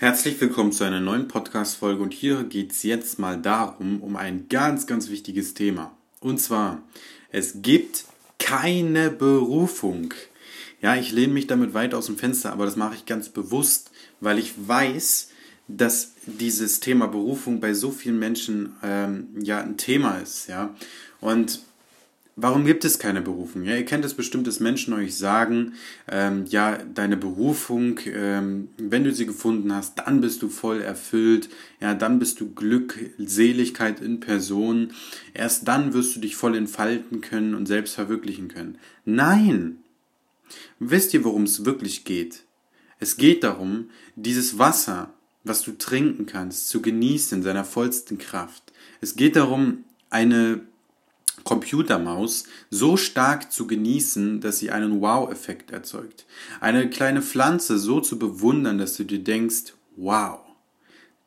Herzlich willkommen zu einer neuen Podcast-Folge und hier geht es jetzt mal darum, um ein ganz, ganz wichtiges Thema. Und zwar, es gibt keine Berufung. Ja, ich lehne mich damit weit aus dem Fenster, aber das mache ich ganz bewusst, weil ich weiß, dass dieses Thema Berufung bei so vielen Menschen ähm, ja ein Thema ist. Ja, und Warum gibt es keine Berufung? Ja, ihr kennt es bestimmt, dass Menschen euch sagen, ähm, ja, deine Berufung, ähm, wenn du sie gefunden hast, dann bist du voll erfüllt, ja, dann bist du Glückseligkeit in Person, erst dann wirst du dich voll entfalten können und selbst verwirklichen können. Nein! Wisst ihr, worum es wirklich geht? Es geht darum, dieses Wasser, was du trinken kannst, zu genießen in seiner vollsten Kraft. Es geht darum, eine Computermaus so stark zu genießen, dass sie einen Wow-Effekt erzeugt. Eine kleine Pflanze so zu bewundern, dass du dir denkst, wow,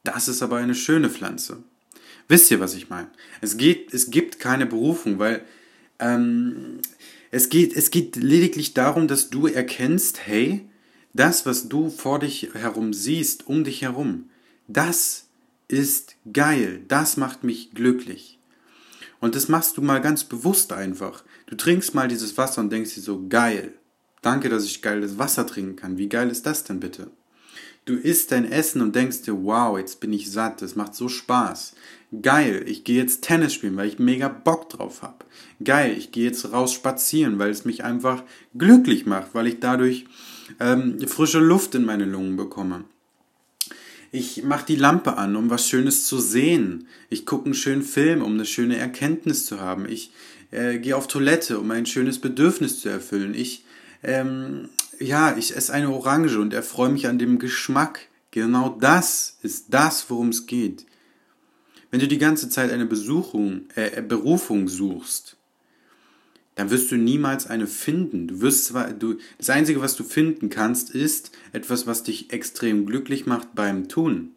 das ist aber eine schöne Pflanze. Wisst ihr, was ich meine? Es, es gibt keine Berufung, weil ähm, es, geht, es geht lediglich darum, dass du erkennst, hey, das, was du vor dich herum siehst, um dich herum, das ist geil, das macht mich glücklich. Und das machst du mal ganz bewusst einfach. Du trinkst mal dieses Wasser und denkst dir so, geil. Danke, dass ich geiles Wasser trinken kann. Wie geil ist das denn bitte? Du isst dein Essen und denkst dir, wow, jetzt bin ich satt, das macht so Spaß. Geil, ich gehe jetzt Tennis spielen, weil ich mega Bock drauf habe. Geil, ich gehe jetzt raus spazieren, weil es mich einfach glücklich macht, weil ich dadurch ähm, frische Luft in meine Lungen bekomme. Ich mache die Lampe an, um was Schönes zu sehen. Ich gucke einen schönen Film, um eine schöne Erkenntnis zu haben. Ich äh, gehe auf Toilette, um ein schönes Bedürfnis zu erfüllen. Ich, ähm, ja, ich esse eine Orange und erfreue mich an dem Geschmack. Genau das ist das, worum es geht. Wenn du die ganze Zeit eine Besuchung, äh, Berufung suchst, dann wirst du niemals eine finden. Du wirst zwar, du, das Einzige, was du finden kannst, ist etwas, was dich extrem glücklich macht beim Tun.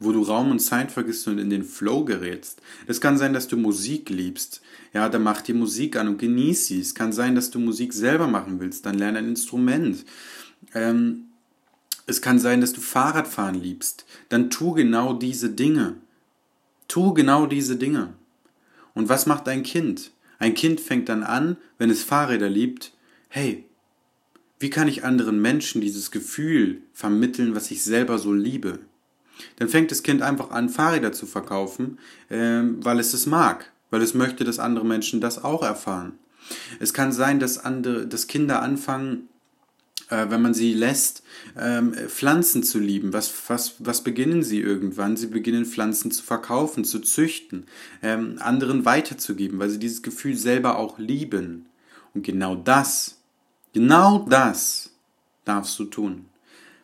Wo du Raum und Zeit vergisst und in den Flow gerätst. Es kann sein, dass du Musik liebst. Ja, dann mach die Musik an und genieß sie. Es kann sein, dass du Musik selber machen willst. Dann lerne ein Instrument. Ähm, es kann sein, dass du Fahrradfahren liebst. Dann tu genau diese Dinge. Tu genau diese Dinge. Und was macht dein Kind? Ein Kind fängt dann an, wenn es Fahrräder liebt, hey, wie kann ich anderen Menschen dieses Gefühl vermitteln, was ich selber so liebe? Dann fängt das Kind einfach an, Fahrräder zu verkaufen, äh, weil es es mag, weil es möchte, dass andere Menschen das auch erfahren. Es kann sein, dass andere, dass Kinder anfangen, wenn man sie lässt, ähm, Pflanzen zu lieben. Was, was, was beginnen sie irgendwann? Sie beginnen Pflanzen zu verkaufen, zu züchten, ähm, anderen weiterzugeben, weil sie dieses Gefühl selber auch lieben. Und genau das, genau das darfst du tun.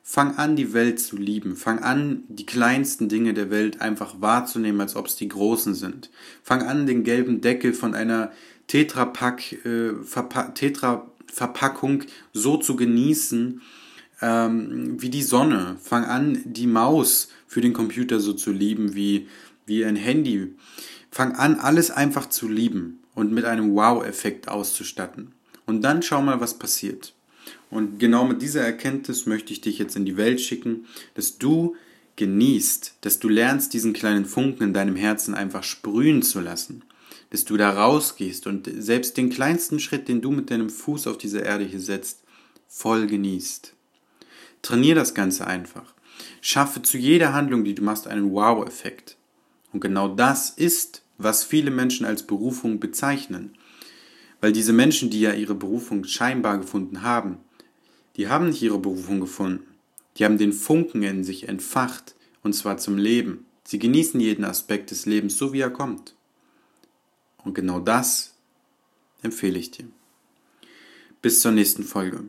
Fang an, die Welt zu lieben. Fang an, die kleinsten Dinge der Welt einfach wahrzunehmen, als ob es die großen sind. Fang an, den gelben Deckel von einer Tetrapack, äh, Tetra Verpackung so zu genießen ähm, wie die Sonne. Fang an, die Maus für den Computer so zu lieben wie, wie ein Handy. Fang an, alles einfach zu lieben und mit einem Wow-Effekt auszustatten. Und dann schau mal, was passiert. Und genau mit dieser Erkenntnis möchte ich dich jetzt in die Welt schicken, dass du genießt, dass du lernst, diesen kleinen Funken in deinem Herzen einfach sprühen zu lassen dass du da rausgehst und selbst den kleinsten Schritt, den du mit deinem Fuß auf diese Erde hier setzt, voll genießt. Trainier das Ganze einfach. Schaffe zu jeder Handlung, die du machst, einen Wow-Effekt. Und genau das ist, was viele Menschen als Berufung bezeichnen. Weil diese Menschen, die ja ihre Berufung scheinbar gefunden haben, die haben nicht ihre Berufung gefunden. Die haben den Funken in sich entfacht, und zwar zum Leben. Sie genießen jeden Aspekt des Lebens, so wie er kommt. Und genau das empfehle ich dir. Bis zur nächsten Folge.